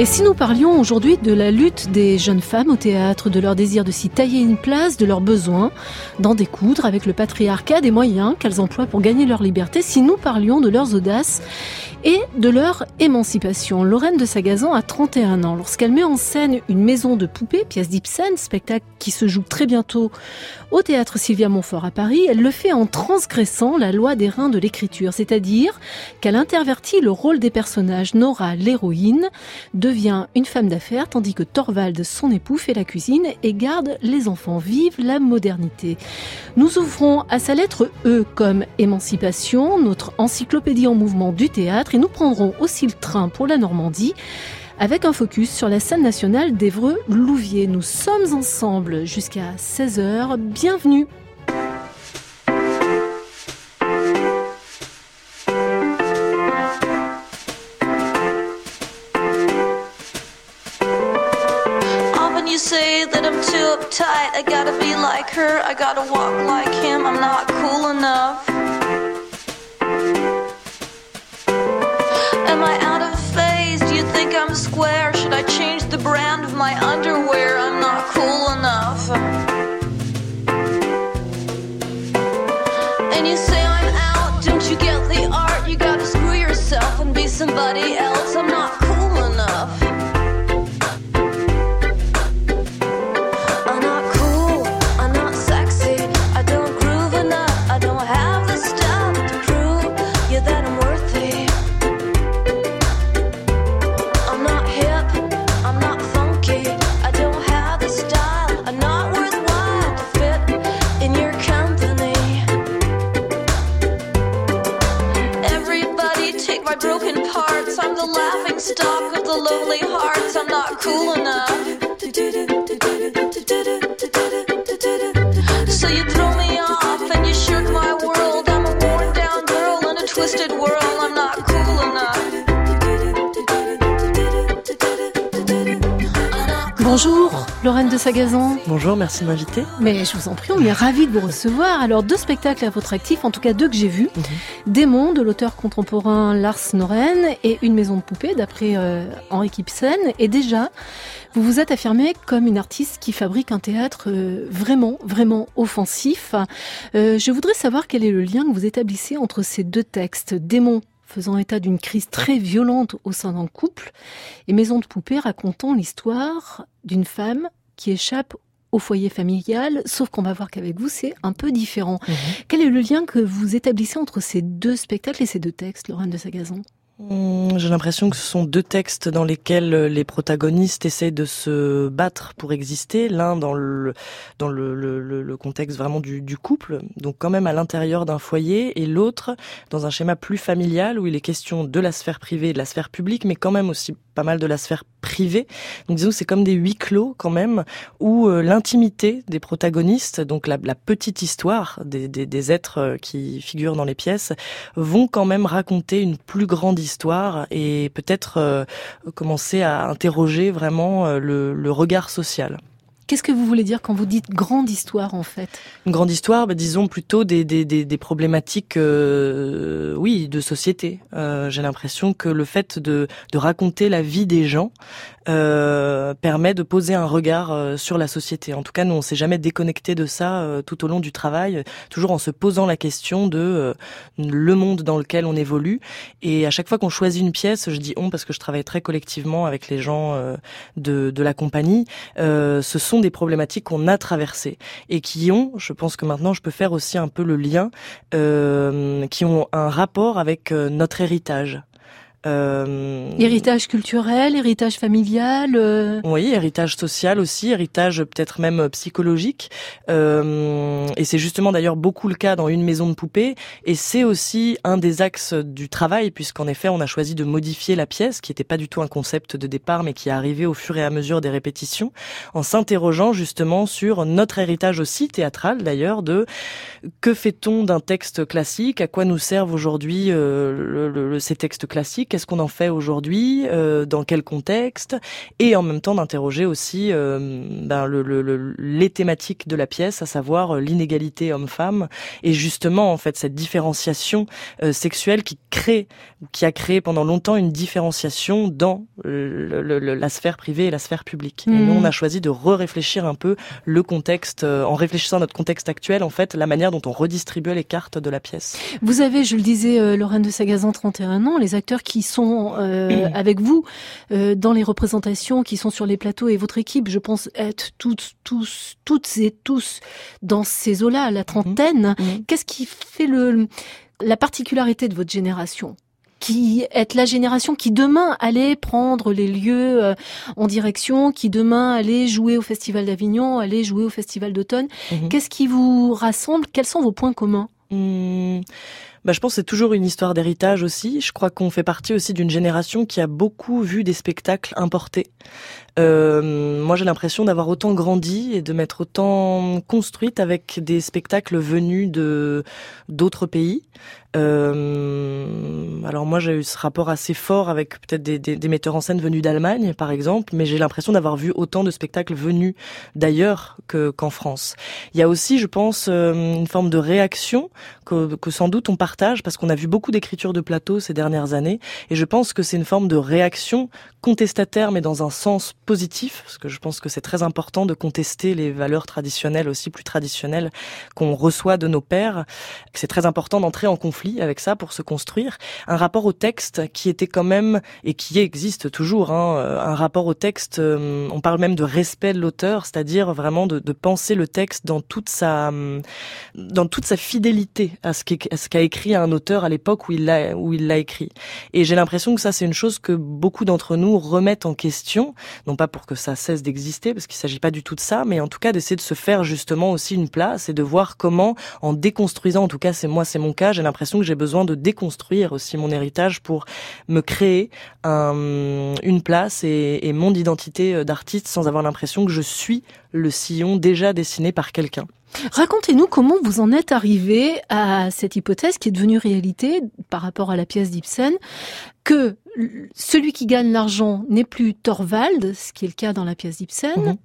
Et si nous parlions aujourd'hui de la lutte des jeunes femmes au théâtre, de leur désir de s'y tailler une place, de leurs besoins d'en découdre avec le patriarcat, des moyens qu'elles emploient pour gagner leur liberté, si nous parlions de leurs audaces et de leur émancipation. Lorraine de Sagazan a 31 ans. Lorsqu'elle met en scène une maison de poupées, pièce d'Ibsen, spectacle qui se joue très bientôt au théâtre Sylvia Montfort à Paris, elle le fait en transgressant la loi des reins de l'écriture, c'est-à-dire qu'elle intervertit le rôle des personnages. Nora, l'héroïne, devient une femme d'affaires, tandis que Thorvald, son époux, fait la cuisine et garde les enfants. Vive la modernité. Nous ouvrons à sa lettre E comme émancipation, notre encyclopédie en mouvement du théâtre nous prendrons aussi le train pour la Normandie avec un focus sur la scène nationale d'Evreux-Louviers. Nous sommes ensemble jusqu'à 16h. Bienvenue. Am I out of phase? Do you think I'm square? Should I change the brand of my underwear? I'm not cool enough. And you say I'm out, don't you get the art? You gotta screw yourself and be somebody else. I'm not the lonely hearts. I'm not cool enough. So you throw me off and you my world. I'm a worn down girl in a twisted world. I'm not cool enough. Bonjour, Lorraine de Sagazan. Bonjour, merci de m'inviter. Mais je vous en prie, on est ravis de vous recevoir. Alors, deux spectacles à votre actif, en tout cas deux que j'ai vus. Démon de l'auteur contemporain Lars Noren et Une maison de poupée d'après euh, Henri Kipsen. Et déjà, vous vous êtes affirmé comme une artiste qui fabrique un théâtre euh, vraiment, vraiment offensif. Euh, je voudrais savoir quel est le lien que vous établissez entre ces deux textes. Démon faisant état d'une crise très violente au sein d'un couple, et Maison de poupée racontant l'histoire d'une femme qui échappe au foyer familial, sauf qu'on va voir qu'avec vous, c'est un peu différent. Quel est le lien que vous établissez entre ces deux spectacles et ces deux textes, Lorraine de Sagazan? Hum, J'ai l'impression que ce sont deux textes dans lesquels les protagonistes essaient de se battre pour exister, l'un dans le dans le- le contexte vraiment du, du couple, donc quand même à l'intérieur d'un foyer, et l'autre dans un schéma plus familial où il est question de la sphère privée et de la sphère publique, mais quand même aussi pas mal de la sphère privée. Donc disons c'est comme des huis clos quand même, où euh, l'intimité des protagonistes, donc la, la petite histoire des, êtres euh, qui figurent dans les pièces, vont quand même raconter une plus grande histoire et peut-être euh, commencer à interroger vraiment le regard social. Qu'est-ce que vous voulez dire quand vous dites grande histoire, en fait? Une grande histoire, bah, disons plutôt des, des, des, problématiques, euh, oui, de société. Euh, J'ai l'impression que le fait de, de raconter la vie des gens euh, permet de poser un regard euh, sur la société. En tout cas, nous, on s'est jamais déconnecté de ça euh, tout au long du travail, toujours en se posant la question de euh, le monde dans lequel on évolue. Et à chaque fois qu'on choisit une pièce, je dis on parce que je travaille très collectivement avec les gens euh, de, de la compagnie, euh, ce sont des problématiques qu'on a traversées et qui ont, je pense que maintenant je peux faire aussi un peu le lien, qui ont un rapport avec notre héritage. Euh, héritage culturel, héritage familial. Euh... Oui, héritage social aussi, héritage peut-être même psychologique. Euh, et c'est justement d'ailleurs beaucoup le cas dans une maison de poupées. Et c'est aussi un des axes du travail, puisqu'en effet, on a choisi de modifier la pièce, qui n'était pas du tout un concept de départ, mais qui est arrivé au fur et à mesure des répétitions, en s'interrogeant justement sur notre héritage aussi théâtral d'ailleurs de que fait-on d'un texte classique, à quoi nous servent aujourd'hui euh, le, ces textes classiques Qu'est-ce qu'on en fait aujourd'hui euh, Dans quel contexte Et en même temps d'interroger aussi euh, ben, le, les thématiques de la pièce, à savoir l'inégalité homme-femme et justement en fait cette différenciation sexuelle qui crée, qui a créé pendant longtemps une différenciation dans la sphère privée et la sphère publique. Et nous, on a mmh. choisi de re-réfléchir un peu le contexte, en réfléchissant à notre contexte actuel, en fait, la manière dont on redistribuait les cartes de la pièce. Vous avez, je le disais, Lorraine de Sagazan, 31 ans, les acteurs qui sont euh, avec vous euh, dans les représentations, qui sont sur les plateaux et votre équipe, je pense être toutes, tous, toutes et tous dans ces eaux-là, la trentaine. Mhm. Mhm. Qu'est-ce qui fait le, la particularité de votre génération? Qui est la génération qui demain allait prendre les lieux euh, en direction, qui demain allait jouer au Festival d'Avignon, allait jouer au Festival d'automne? Mhm. Qu'est-ce qui vous rassemble? Quels sont vos points communs? Hmm bah, je pense que c'est toujours une histoire d'héritage aussi. Je crois qu'on fait partie aussi d'une génération qui a beaucoup vu des spectacles importés. Euh, moi, j'ai l'impression d'avoir autant grandi et de m'être autant construite avec des spectacles venus de d'autres pays. Euh, alors moi, j'ai eu ce rapport assez fort avec peut-être des, des, des, metteurs en scène venus d'Allemagne, par exemple, mais j'ai l'impression d'avoir vu autant de spectacles venus d'ailleurs que qu'en France. Il y a aussi, je pense, euh, une forme de réaction que, que sans doute on partage parce qu'on a vu beaucoup d'écritures de plateau ces dernières années, et je pense que c'est une forme de réaction contestataire, mais dans un sens positif, parce que je pense que c'est très important de contester les valeurs traditionnelles aussi plus traditionnelles qu'on reçoit de nos pères. C'est très important d'entrer en conflit avec ça pour se construire. Un rapport au texte qui était quand même et qui existe toujours, hein, euh, un rapport au texte. Euh, on parle même de respect de l'auteur, c'est-à-dire vraiment de, penser le texte dans toute sa dans toute sa fidélité à ce qu'a écrit un auteur à l'époque où il l'a où il l'a écrit. Et j'ai l'impression que ça c'est une chose que beaucoup d'entre nous remettent en question, non pas pour que ça cesse d'exister, parce qu'il s'agit pas du tout de ça, mais en tout cas d'essayer de se faire justement aussi une place et de voir comment, en déconstruisant, en tout cas c'est moi, c'est mon cas, j'ai l'impression que j'ai besoin de déconstruire aussi mon héritage pour me créer un, une place et, et mon identité euh, d'artiste sans avoir l'impression que je suis le sillon déjà dessiné par quelqu'un. Racontez-nous comment vous en êtes arrivé à cette hypothèse qui est devenue réalité par rapport à la pièce d'Ibsen, que celui qui gagne l'argent n'est plus Thorvald, ce qui est le cas dans la pièce d'Ibsen, mhm.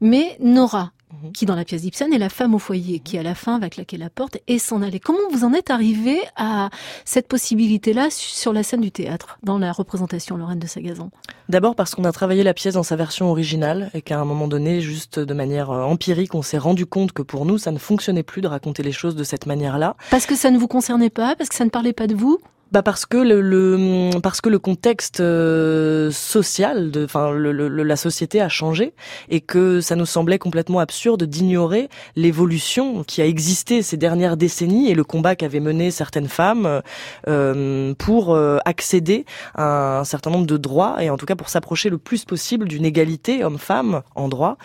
mais Nora, Mhm. qui dans la pièce d'Ibsen est la femme au foyer, qui à la fin va claquer la porte et s'en aller. Comment vous en êtes arrivé à cette possibilité-là sur la scène du théâtre, dans la représentation Lorraine de Sagazan? D'abord parce qu'on a travaillé la pièce dans sa version originale et qu'à un moment donné, juste de manière euh, empirique, on s'est rendu compte que pour nous, ça ne fonctionnait plus de raconter les choses de cette manière-là. Parce que ça ne vous concernait pas, parce que ça ne parlait pas de vous? Bah parce que le, le, parce que le contexte euh, social, de, enfin le, le, la société a changé et que ça nous semblait complètement absurde d'ignorer l'évolution qui a existé ces dernières décennies et le combat qu'avaient mené certaines femmes euh, pour euh, accéder à un certain nombre de droits et en tout cas pour s'approcher le plus possible d'une égalité homme-femme en droit.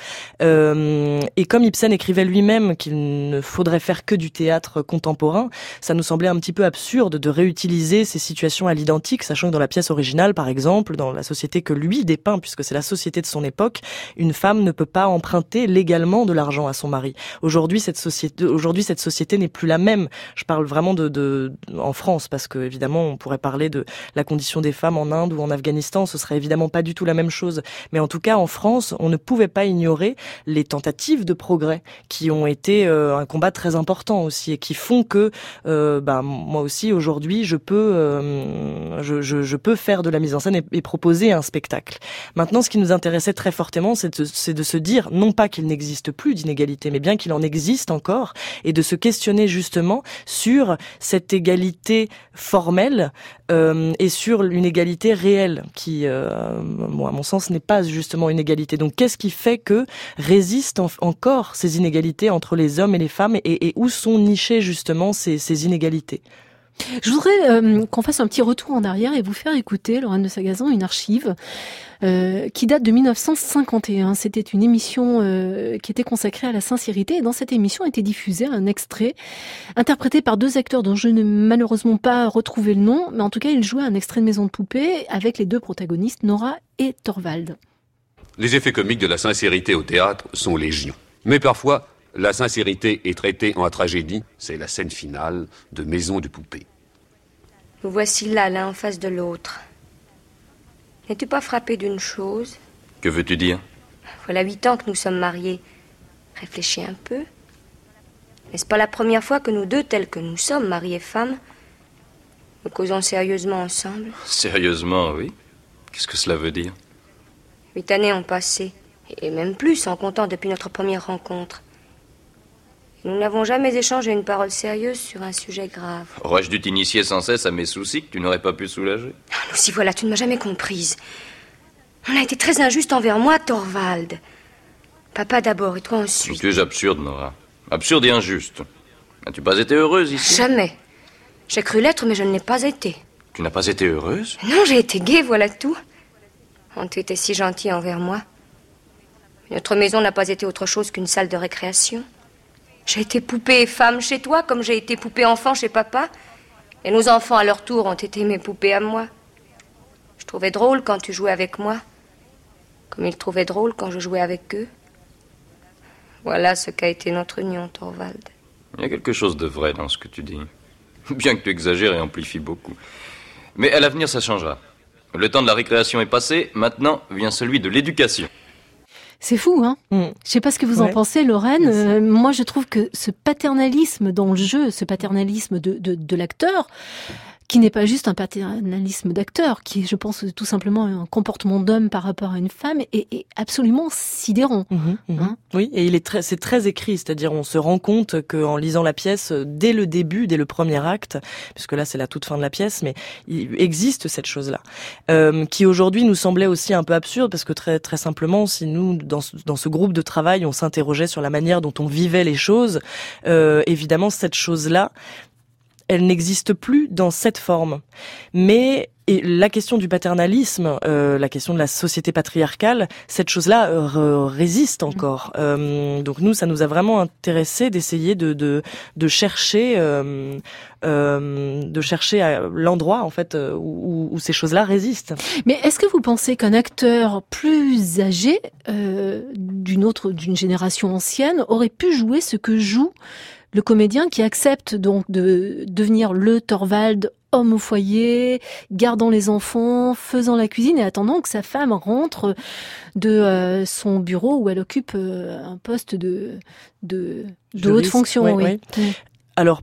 Euh, et comme Ibsen écrivait lui-même qu'il ne faudrait faire que du théâtre contemporain, ça nous semblait un petit peu absurde de réutiliser ces situations à l'identique, sachant que dans la pièce originale, par exemple, dans la société que lui dépeint, puisque c'est la société de son époque, une femme ne peut pas emprunter légalement de l'argent à son mari. Aujourd'hui, cette société, aujourd'hui, cette société n'est plus la même. Je parle vraiment de, de, en France, parce que évidemment, on pourrait parler de la condition des femmes en Inde ou en Afghanistan. Ce serait évidemment pas du tout la même chose. Mais en tout cas, en France, on ne pouvait pas ignorer les tentatives de progrès qui ont été euh, un combat très important aussi et qui font que, euh, bah, moi aussi aujourd'hui, je peux euh, je, peux faire de la mise en scène et, proposer un spectacle. Maintenant, ce qui nous intéressait très fortement, c'est de, se dire non pas qu'il n'existe plus d'inégalité, mais bien qu'il en existe encore, et de se questionner justement sur cette égalité formelle euh, et sur une égalité réelle, qui, euh, à mon sens, n'est pas justement une égalité. Donc, qu'est-ce qui fait que résistent encore ces inégalités entre les hommes et les femmes, et, où sont nichées justement ces inégalités? Je voudrais euh, qu'on fasse un petit retour en arrière et vous faire écouter, Lorraine de Sagazan, une archive euh, qui date de 1951. C'était une émission euh, qui était consacrée à la sincérité et dans cette émission était diffusé un extrait interprété par deux acteurs dont je n'ai malheureusement pas retrouvé le nom, mais en tout cas ils jouaient un extrait de Maison de poupée avec les deux protagonistes, Nora et Thorvald. Les effets comiques de la sincérité au théâtre sont légion. Mais parfois, la sincérité est traitée en tragédie. C'est la scène finale de Maison de poupée. Nous voici là, l'un en face de l'autre. N'es-tu pas frappé d'une chose? Que veux-tu dire? Voilà huit ans que nous sommes mariés. Réfléchis un peu. N'est-ce pas la première fois que nous deux, tels que nous sommes, mari et femme, nous causons sérieusement ensemble? Sérieusement, oui. Qu'est-ce que cela veut dire? Huit années ont passé, et même plus en comptant depuis notre première rencontre. Nous n'avons jamais échangé une parole sérieuse sur un sujet grave. Aurais-je dû t'initier sans cesse à mes soucis que tu n'aurais pas pu soulager Ah, nous si voilà, tu ne m'as jamais comprise. On a été très injuste envers moi, Thorvald. Papa d'abord et toi ensuite. Tu es absurde, Nora? Absurde et injuste. As-tu pas été heureuse ici? Jamais. J'ai cru l'être, mais je ne l'ai pas été. Tu n'as pas été heureuse? Non, j'ai été gaie, voilà tout. Oh, tu étais si gentil envers moi. Notre maison n'a pas été autre chose qu'une salle de récréation. J'ai été poupée femme chez toi, comme j'ai été poupée enfant chez papa. Et nos enfants, à leur tour, ont été mes poupées à moi. Je trouvais drôle quand tu jouais avec moi, comme ils trouvaient drôle quand je jouais avec eux. Voilà ce qu'a été notre union, Thorvald. Il y a quelque chose de vrai dans ce que tu dis. Bien que tu exagères et amplifies beaucoup. Mais à l'avenir, ça changera. Le temps de la récréation est passé, maintenant vient celui de l'éducation. C'est fou, hein Mm. Je sais pas ce que vous en pensez, Lorraine. Euh, moi, je trouve que ce paternalisme dans le jeu, ce paternalisme de, de, de l'acteur, qui n'est pas juste un paternalisme d'acteur, qui est, je pense, tout simplement un comportement d'homme par rapport à une femme, est, est absolument sidérant. Mhm, mhm. Hein oui, et il est très, c'est très écrit, c'est-à-dire on se rend compte qu'en lisant la pièce, dès le début, dès le premier acte, puisque là c'est la toute fin de la pièce, mais il existe cette chose-là, euh, qui aujourd'hui nous semblait aussi un peu absurde, parce que très très simplement, si nous dans ce, dans ce groupe de travail, on s'interrogeait sur la manière dont on vivait les choses, euh, évidemment cette chose-là, elle n'existe plus dans cette forme. Mais la question du paternalisme, euh, la question de la société patriarcale, cette chose-là euh, résiste encore. Euh, donc nous, ça nous a vraiment intéressé d'essayer de, de, de chercher, de chercher l'endroit en fait où, où ces choses-là résistent. Mais est-ce que vous pensez qu'un acteur plus âgé, d'une autre, d'une génération ancienne, aurait pu jouer ce que joue le comédien qui accepte donc de devenir le Thorvald homme au foyer, gardant les enfants, faisant la cuisine et attendant que sa femme rentre de euh, son bureau où elle occupe euh, un poste de de, de haute fonction. ouais, oui. ouais. Mm. Alors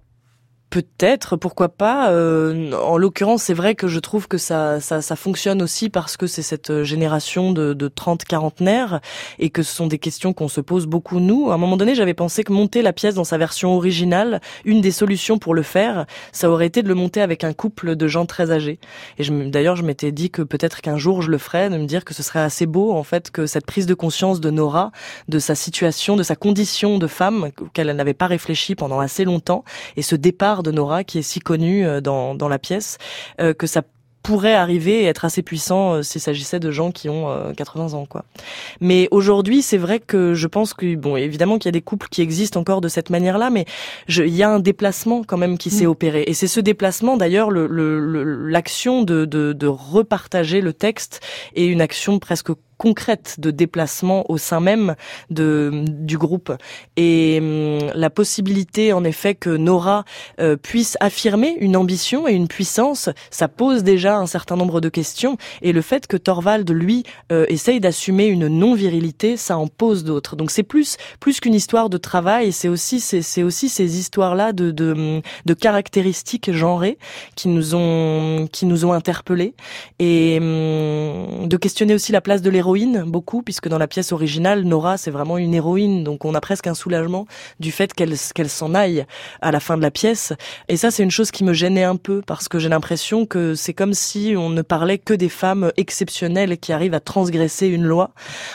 peut-être, pourquoi pas. euh, en l'occurrence, c'est vrai que je trouve que ça, ça, ça fonctionne aussi parce que c'est cette génération de, de 30 quarantenaires et que ce sont des questions qu'on se pose beaucoup nous. À un moment donné, j'avais pensé que monter la pièce dans sa version originale, une des solutions pour le faire, ça aurait été de le monter avec un couple de gens très âgés. Et d'ailleurs, je m'étais dit que peut-être qu'un jour je le ferais, de me dire que ce serait assez beau en fait que cette prise de conscience de Nora, de sa situation, de sa condition de femme qu'elle n'avait pas réfléchi pendant assez longtemps, et ce départ de Nora qui est si connu euh, dans, dans la pièce, euh, que ça pourrait arriver et être assez puissant euh, s'il s'agissait de gens qui ont euh, 80 ans quoi. Mais aujourd'hui, c'est vrai que je pense que bon, évidemment qu'il y a des couples qui existent encore de cette manière-là, mais je- il y a un déplacement quand même qui s'est opéré et c'est ce déplacement d'ailleurs le- le- le- l'action de, de, de repartager le texte est une action presque concrète de déplacement au sein même de du groupe. Et hum, la possibilité en effet que Nora euh, puisse affirmer une ambition et une puissance, ça pose déjà un certain nombre de questions. Et le fait que Thorvald lui euh, essaye d'assumer une non virilité, ça en pose d'autres. Donc c'est plus plus qu'une histoire de travail, c'est aussi c'est aussi ces histoires là de, de hum, de caractéristiques genrées qui nous ont qui nous ont interpellés. Et hum, de questionner aussi la place de l'héroïne héroïne beaucoup, puisque dans la pièce originale, Nora, c'est vraiment une héroïne, donc on a presque un soulagement du fait qu'elle qu'elle s'en aille à la fin de la pièce. Et ça, c'est une chose qui me gênait un peu, parce que j'ai l'impression que c'est comme si on ne parlait que des femmes exceptionnelles qui arrivent à transgresser une loi.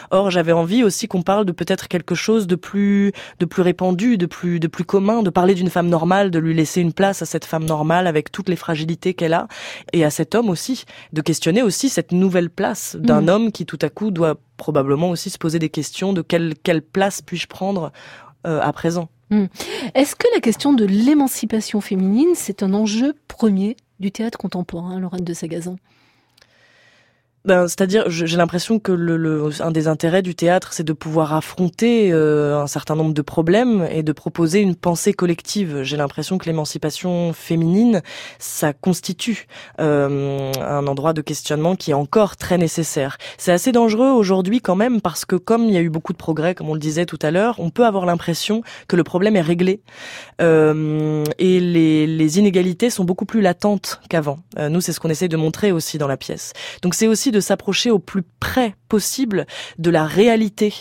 Or, j'avais envie aussi qu'on parle de peut-être quelque chose de plus, de plus répandu, de plus, de plus commun, de parler d'une femme normale, de lui laisser une place à cette femme normale avec toutes les fragilités qu'elle a, et à cet homme aussi, de questionner aussi cette nouvelle place d'un mm. homme qui tout à coup doit probablement aussi se poser des questions de quelle, quelle place puis-je prendre euh, à présent. Mm. Est-ce que la question de l'émancipation féminine, c'est un enjeu premier du théâtre contemporain, Lorraine de Sagazan? Ben, c'est-à-dire, j'ai l'impression que le, le, un des intérêts du théâtre, c'est de pouvoir affronter euh, un certain nombre de problèmes et de proposer une pensée collective. J'ai l'impression que l'émancipation féminine, ça constitue euh, un endroit de questionnement qui est encore très nécessaire. C'est assez dangereux aujourd'hui quand même parce que comme il y a eu beaucoup de progrès, comme on le disait tout à l'heure, on peut avoir l'impression que le problème est réglé euh, et les, les, inégalités sont beaucoup plus latentes qu'avant. Euh, nous, c'est ce qu'on essaie de montrer aussi dans la pièce. Donc c'est aussi s'approcher au plus près possible de la réalité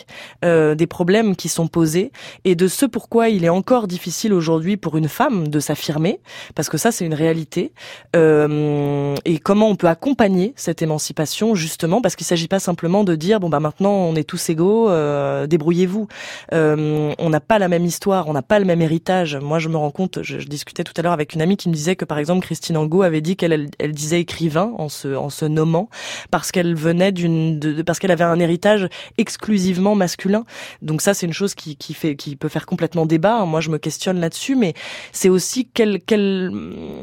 euh, des problèmes qui sont posés et de ce pourquoi il est encore difficile aujourd'hui pour une femme de s'affirmer, parce que ça c'est une réalité, euh, et comment on peut accompagner cette émancipation justement, parce qu'il ne s'agit pas simplement de dire bon bah maintenant on est tous égaux, euh, débrouillez-vous. On n'a pas la même histoire, on n'a pas le même héritage. Moi je me rends compte, je, discutais tout à l'heure avec une amie qui me disait que par exemple Christine Angot avait dit qu'elle elle, elle disait écrivain en se, en se nommant parce qu'elle venait d'une parce qu'elle avait un héritage exclusivement masculin. Donc ça, c'est une chose qui, qui fait, qui peut faire complètement débat. Moi, je me questionne là-dessus, mais c'est aussi quelle, quelle,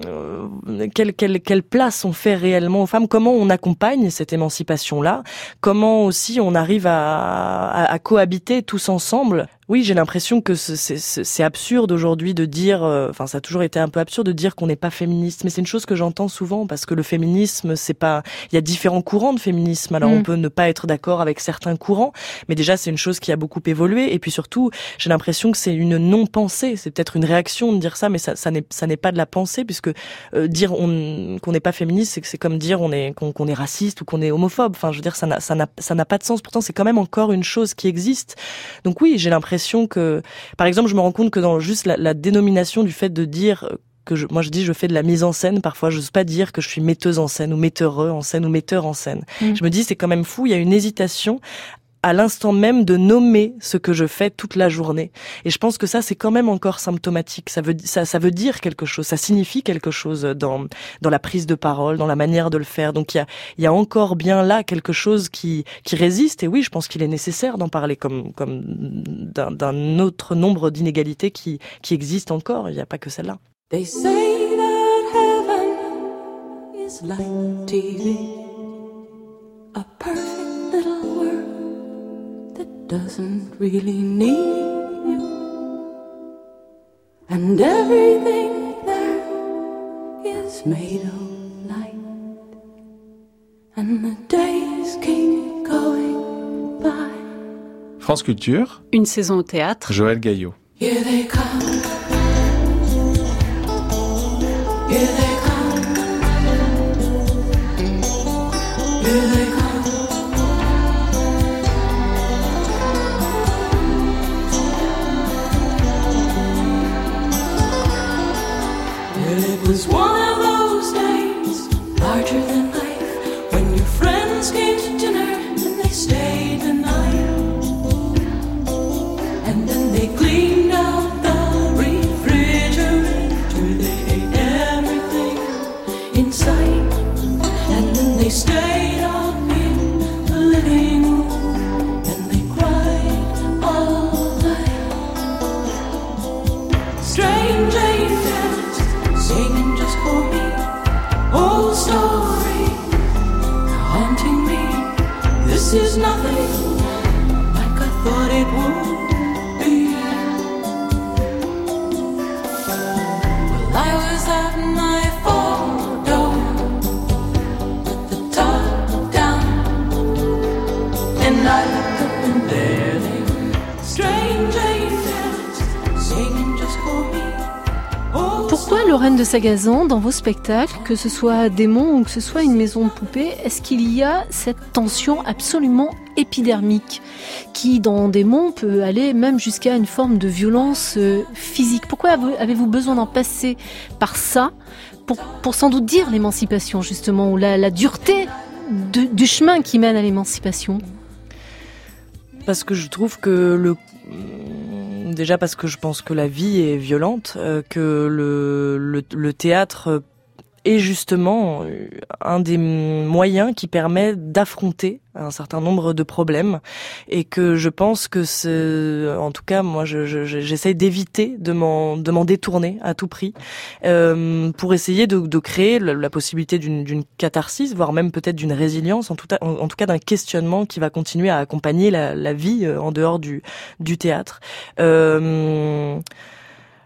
euh, quelle, quelle, quelle place on fait réellement aux femmes. Comment on accompagne cette émancipation-là. Comment aussi on arrive à, à, à cohabiter tous ensemble oui, j'ai l'impression que c'est absurde aujourd'hui de dire, euh, enfin ça a toujours été un peu absurde de dire qu'on n'est pas féministe, mais c'est une chose que j'entends souvent parce que le féminisme, c'est pas, il y a différents courants de féminisme. Alors on mm. peut ne pas être d'accord avec certains courants, mais déjà c'est une chose qui a beaucoup évolué. Et puis surtout, j'ai l'impression que c'est une non-pensée. C'est peut-être une réaction de dire ça, mais ça, ça n'est pas de la pensée puisque euh, dire qu'on n'est pas féministe, c'est comme dire on est qu'on est raciste ou qu'on est homophobe. Enfin, je veux dire ça n'a ça n'a ça n'a pas de sens. Pourtant, c'est quand même encore une chose qui existe. Donc oui, j'ai l'impression que, par exemple, je me rends compte que dans juste la, dénomination du fait de dire que je, moi je dis je fais de la mise en scène, parfois je n'ose pas dire que je suis metteuse en scène ou metteur en scène ou metteur en scène. Mm. Je me dis c'est quand même fou, il y a une hésitation à l'instant même de nommer ce que je fais toute la journée. Et je pense que ça, c'est quand même encore symptomatique. Ça veut, ça, ça veut dire quelque chose, ça signifie quelque chose dans, dans la prise de parole, dans la manière de le faire. Donc il y a, y a encore bien là quelque chose qui, qui résiste. Et oui, je pense qu'il est nécessaire d'en parler comme, comme d'un autre nombre d'inégalités qui, qui existent encore. Il n'y a pas que celle-là. Doesn't really need you. And everything there is made of light. And the days keep going by. France Culture. Une saison au théâtre. Joël Gaillot. Here they come. Here they come. Here they thought it would De Sagazan, dans vos spectacles, que ce soit Démon ou que ce soit une maison de poupée, est-ce qu'il y a cette tension absolument épidermique qui, dans Démon, peut aller même jusqu'à une forme de violence euh, physique? Pourquoi avez-vous besoin d'en passer par ça pour, pour sans doute dire l'émancipation, justement, ou la dureté du chemin qui mène à l'émancipation? Parce que je trouve que le déjà parce que je pense que la vie est violente, euh, que le, le, le, théâtre est justement euh, un des moyens qui permet d'affronter un certain nombre de problèmes. Et que je pense que c'est en tout cas moi je, d'éviter de m'en détourner à tout prix euh, pour essayer de, créer la, possibilité d'une catharsis voire même peut-être d'une résilience en tout, cas d'un questionnement qui va continuer à accompagner la, vie euh, en dehors du théâtre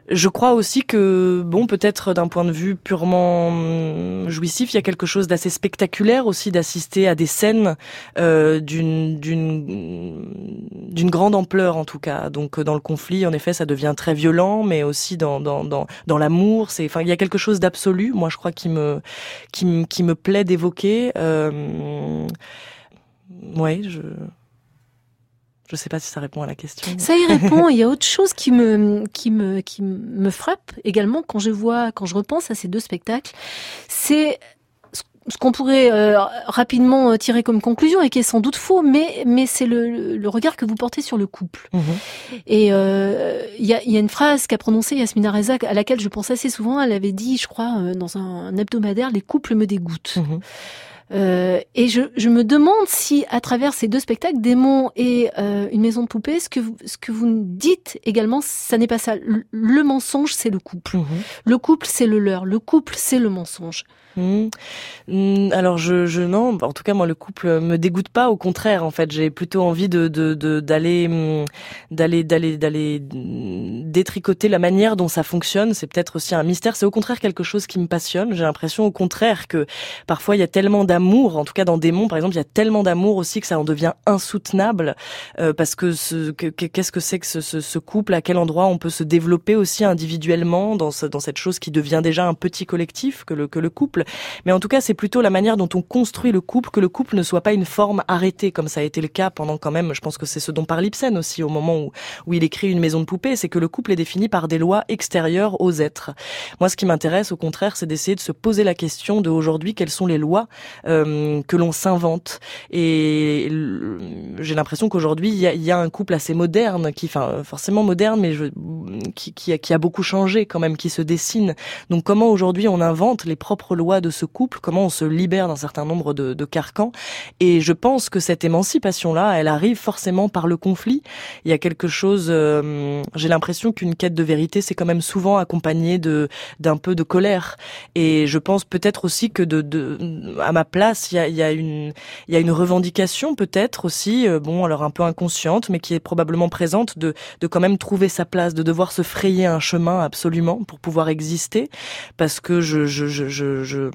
je crois aussi que, bon, peut-être d'un point de vue purement hum, jouissif, il y a quelque chose d'assez spectaculaire aussi d'assister à des scènes euh, d'une grande ampleur en tout cas. Donc dans le conflit, en effet, ça devient très violent, mais aussi dans l'amour, c'est, enfin, il y a quelque chose d'absolu. Moi, je crois qui me plaît d'évoquer. Euh, je je ne sais pas si ça répond à la question. Ça y répond. Il y a autre chose qui me, qui me, qui me frappe également quand je vois, quand je repense à ces deux spectacles. C'est ce qu'on pourrait euh, rapidement euh, tirer comme conclusion et qui est sans doute faux, mais mais c'est le, le, regard que vous portez sur le couple. Mmh. Et euh, il y, a, y, a, une phrase qu'a prononcée Yasmina Reza à laquelle je pense assez souvent. Elle avait dit, je crois, dans un, hebdomadaire, les couples me dégoûtent. Mmh. Euh, et je, je, me demande si, à travers ces deux spectacles, Démon et euh, Une maison de poupée, ce que vous, ce que vous dites également, ça n'est pas ça. Le, mensonge, c'est le couple. Mhm. Le couple, c'est le leur. Le couple, c'est le mensonge. Mmh. Mmh, alors je, je non, en tout cas moi le couple me dégoûte pas. Au contraire, en fait, j'ai plutôt envie de d'aller mmh, d'aller d'aller d'aller détricoter la manière dont ça fonctionne. C'est peut-être aussi un mystère. C'est au contraire quelque chose qui me passionne. J'ai l'impression au contraire que parfois il y a tellement d'amour, en tout cas dans Démon par exemple, il y a tellement d'amour aussi que ça en devient insoutenable. Euh, parce que ce qu'est-ce que c'est que ce, ce, ce, couple? À quel endroit on peut se développer aussi individuellement dans ce, dans cette chose qui devient déjà un petit collectif que le que le couple? Mais en tout cas, c'est plutôt la manière dont on construit le couple, que le couple ne soit pas une forme arrêtée, comme ça a été le cas pendant quand même, je pense que c'est ce dont parle Ibsen aussi au moment où, où il écrit une maison de poupée, c'est que le couple est défini par des lois extérieures aux êtres. Moi, ce qui m'intéresse, au contraire, c'est d'essayer de se poser la question de aujourd'hui, quelles sont les lois euh, que l'on s'invente. Et j'ai l'impression qu'aujourd'hui, il y a, y a, un couple assez moderne, qui, enfin, forcément moderne, mais je, qui, qui, a, qui a beaucoup changé quand même, qui se dessine. Donc, comment aujourd'hui on invente les propres lois de ce couple, comment on se libère d'un certain nombre de, de, carcans? Et je pense que cette émancipation-là, elle arrive forcément par le conflit. Il y a quelque chose, euh, j'ai l'impression qu'une quête de vérité, c'est quand même souvent accompagné de d'un peu de colère. Et je pense peut-être aussi que de, de à ma place, il y a, il y a une y a une revendication peut-être aussi, euh, bon alors un peu inconsciente, mais qui est probablement présente de de quand même trouver sa place, de devoir se frayer un chemin absolument pour pouvoir exister, parce que je je je, je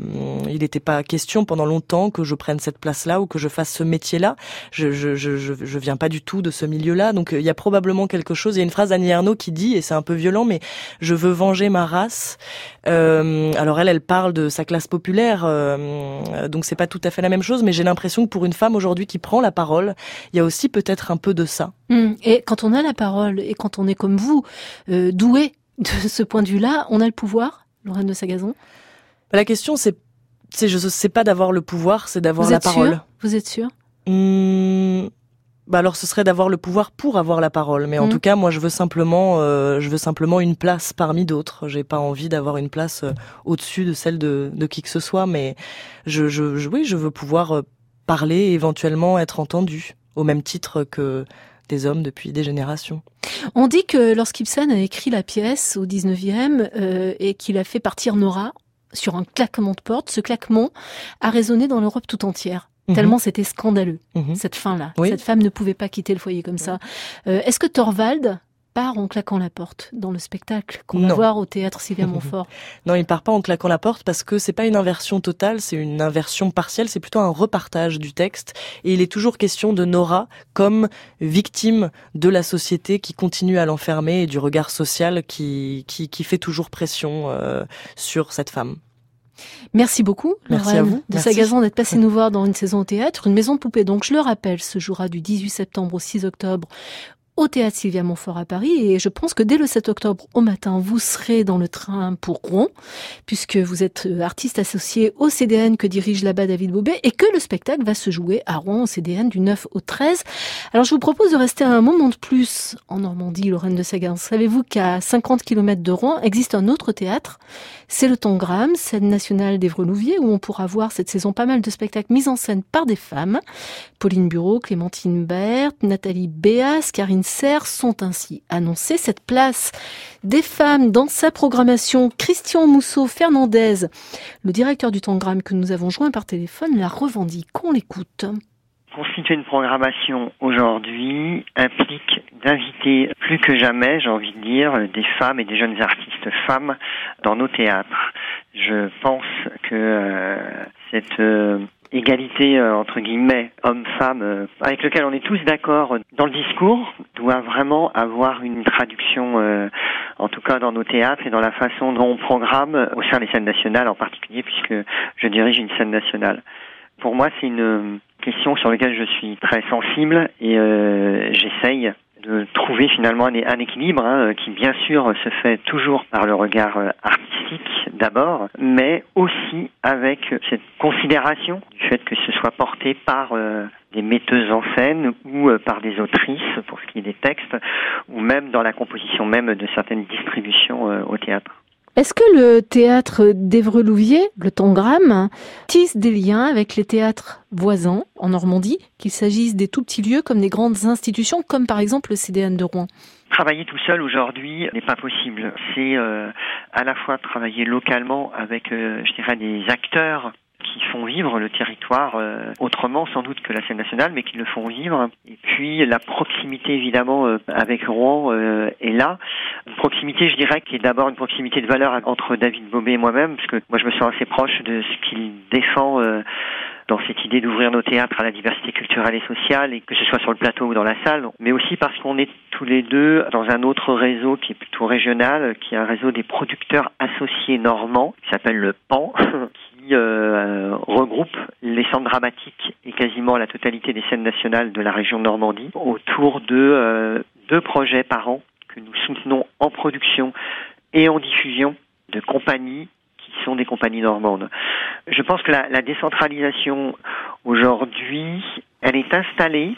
il n'était pas question pendant longtemps que je prenne cette place-là ou que je fasse ce métier-là. Je, je, je, je, viens pas du tout de ce milieu-là, donc euh, il y a probablement quelque chose. Il y a une phrase d'Annie Ernaux qui dit, et c'est un peu violent, mais je veux venger ma race. Euh, alors elle, elle parle de sa classe populaire, euh, donc pas tout à fait la même chose, mais j'ai l'impression que pour une femme aujourd'hui qui prend la parole, il y a aussi peut-être un peu de ça. Hum, et quand on a la parole et quand on est comme vous, euh, doué de ce point de vue-là, on a le pouvoir, Lorraine de Sagazon? La question, c'est, c'est, je sais pas d'avoir le pouvoir, c'est d'avoir la parole. Vous êtes sûr? Mmh, bah alors ce serait d'avoir le pouvoir pour avoir la parole, mais en mmh. tout cas moi je veux simplement, euh, je veux simplement une place parmi d'autres. J'ai pas envie d'avoir une place euh, au-dessus de celle de, de qui que ce soit, mais je, je, je oui je veux pouvoir euh, parler et éventuellement être entendu au même titre que des hommes depuis des générations. On dit que lorsqu'Ibsen a écrit la pièce au 19e euh, et qu'il a fait partir Nora, sur un claquement de porte. Ce claquement a résonné dans l'Europe tout entière. Mhm. Tellement c'était scandaleux, mhm. cette fin-là. Cette femme ne pouvait pas quitter le foyer comme ça. Euh, est-ce que Thorvald part en claquant la porte dans le spectacle qu'on va voir au théâtre Sylvia Montfort? Non, il part pas en claquant la porte parce que c'est pas une inversion totale, c'est une inversion partielle, c'est plutôt un repartage du texte. Et il est toujours question de Nora comme victime de la société qui continue à l'enfermer et du regard social qui, qui, qui fait toujours pression euh, sur cette femme. Merci beaucoup, Merci Lorraine à vous. de. Sagazan d'être passé nous voir dans une saison au théâtre. Une maison de poupées, donc je le rappelle, se jouera du 18 septembre au 6 octobre au théâtre Sylvia Montfort à Paris et je pense que dès le 7 octobre au matin, vous serez dans le train pour Rouen puisque vous êtes euh, artiste associé au CDN que dirige là-bas David Bobet et que le spectacle va se jouer à Rouen au CDN du 9 au 13. Alors je vous propose de rester un moment de plus en Normandie, Lorraine de Sagan. Savez-vous qu'à 50 km de Rouen existe un autre théâtre? C'est le Tangram, scène nationale d'Évreux-Louviers, où on pourra voir cette saison pas mal de spectacles mis en scène par des femmes. Pauline Bureau, Clémentine Berthe, Nathalie Béas, Karine Sont ainsi annoncées. Cette place des femmes dans sa programmation, Christian Mousseau Fernandez, le directeur du Tangram que nous avons joint par téléphone, la revendique. On l'écoute. Constituer une programmation aujourd'hui implique d'inviter plus que jamais, j'ai envie de dire, des femmes et des jeunes artistes femmes dans nos théâtres. Je pense que euh, cette euh, égalité euh, entre guillemets homme-femme euh, avec lequel on est tous d'accord dans le discours doit vraiment avoir une traduction euh, en tout cas dans nos théâtres et dans la façon dont on programme au sein des scènes nationales en particulier puisque je dirige une scène nationale. Pour moi, c'est une question sur laquelle je suis très sensible et j'essaye de trouver finalement un, équilibre hein, qui bien sûr se fait toujours par le regard euh, artistique d'abord, mais aussi avec cette considération du fait que ce soit porté par euh, des metteuses en scène ou euh, par des autrices pour ce qui est des textes, ou même dans la composition même de certaines distributions au théâtre. Est-ce que le théâtre d'Évreux-Louviers, le Tangram, tisse des liens avec les théâtres voisins en Normandie, qu'il s'agisse des tout petits lieux comme des grandes institutions, comme par exemple le CDN de Rouen? Travailler tout seul aujourd'hui n'est pas possible. C'est euh, à la fois travailler localement avec, euh, je dirais, des acteurs qui font vivre le territoire euh, autrement sans doute que la scène nationale, mais qui le font vivre. Et puis la proximité évidemment euh, avec Rouen euh, est là. Une proximité, je dirais, qui est d'abord une proximité de valeur entre David Bobet et moi-même, parce que moi je me sens assez proche de ce qu'il défend. Dans cette idée d'ouvrir nos théâtres à la diversité culturelle et sociale, et que ce soit sur le plateau ou dans la salle, mais aussi parce qu'on est tous les deux dans un autre réseau qui est plutôt régional, qui est un réseau des producteurs associés normands, qui s'appelle le PAN, qui euh, regroupe les centres dramatiques et quasiment la totalité des scènes nationales de la région de Normandie autour de euh, deux projets par an que nous soutenons en production et en diffusion de compagnies qui sont des compagnies normandes. Je pense que la, décentralisation aujourd'hui, elle est installée,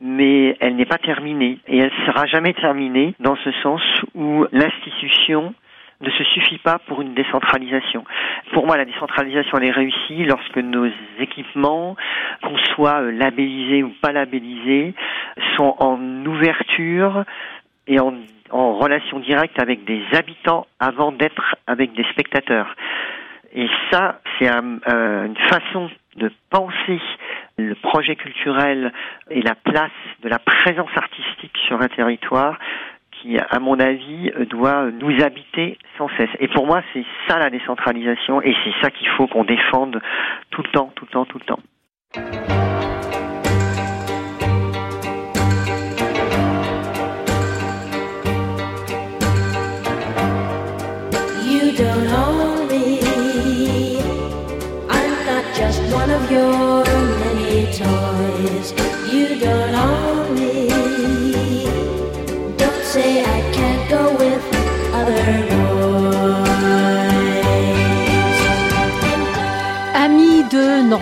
mais elle n'est pas terminée. Et elle sera jamais terminée dans ce sens où l'institution ne se suffit pas pour une décentralisation. Pour moi, la décentralisation, elle est réussie lorsque nos équipements, qu'on soit labellisés ou pas labellisés, sont en ouverture et en, en relation directe avec des habitants avant d'être avec des spectateurs. Et ça, c'est euh, une façon de penser le projet culturel et la place de la présence artistique sur un territoire qui, à mon avis, doit nous habiter sans cesse. Et pour moi, c'est ça la décentralisation et c'est ça qu'il faut qu'on défende tout le temps, tout le temps, tout le temps.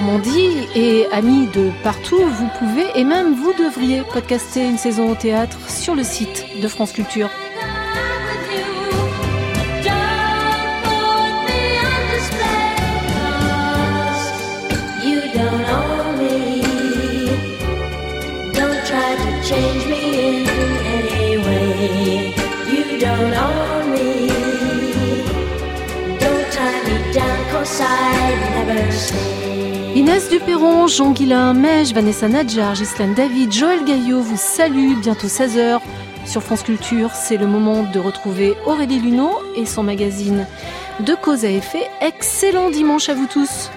Normandie et amis de partout, vous pouvez et même vous devriez podcaster une saison au théâtre sur le site de France Culture. Inès Duperron, Jean Guillain, Mèche, Vanessa Nadjar, Ghislaine David, Joël Gaillot vous salue, bientôt 16h sur France Culture, c'est le moment de retrouver Aurélie Luneau et son magazine De cause à effet. Excellent dimanche à vous tous.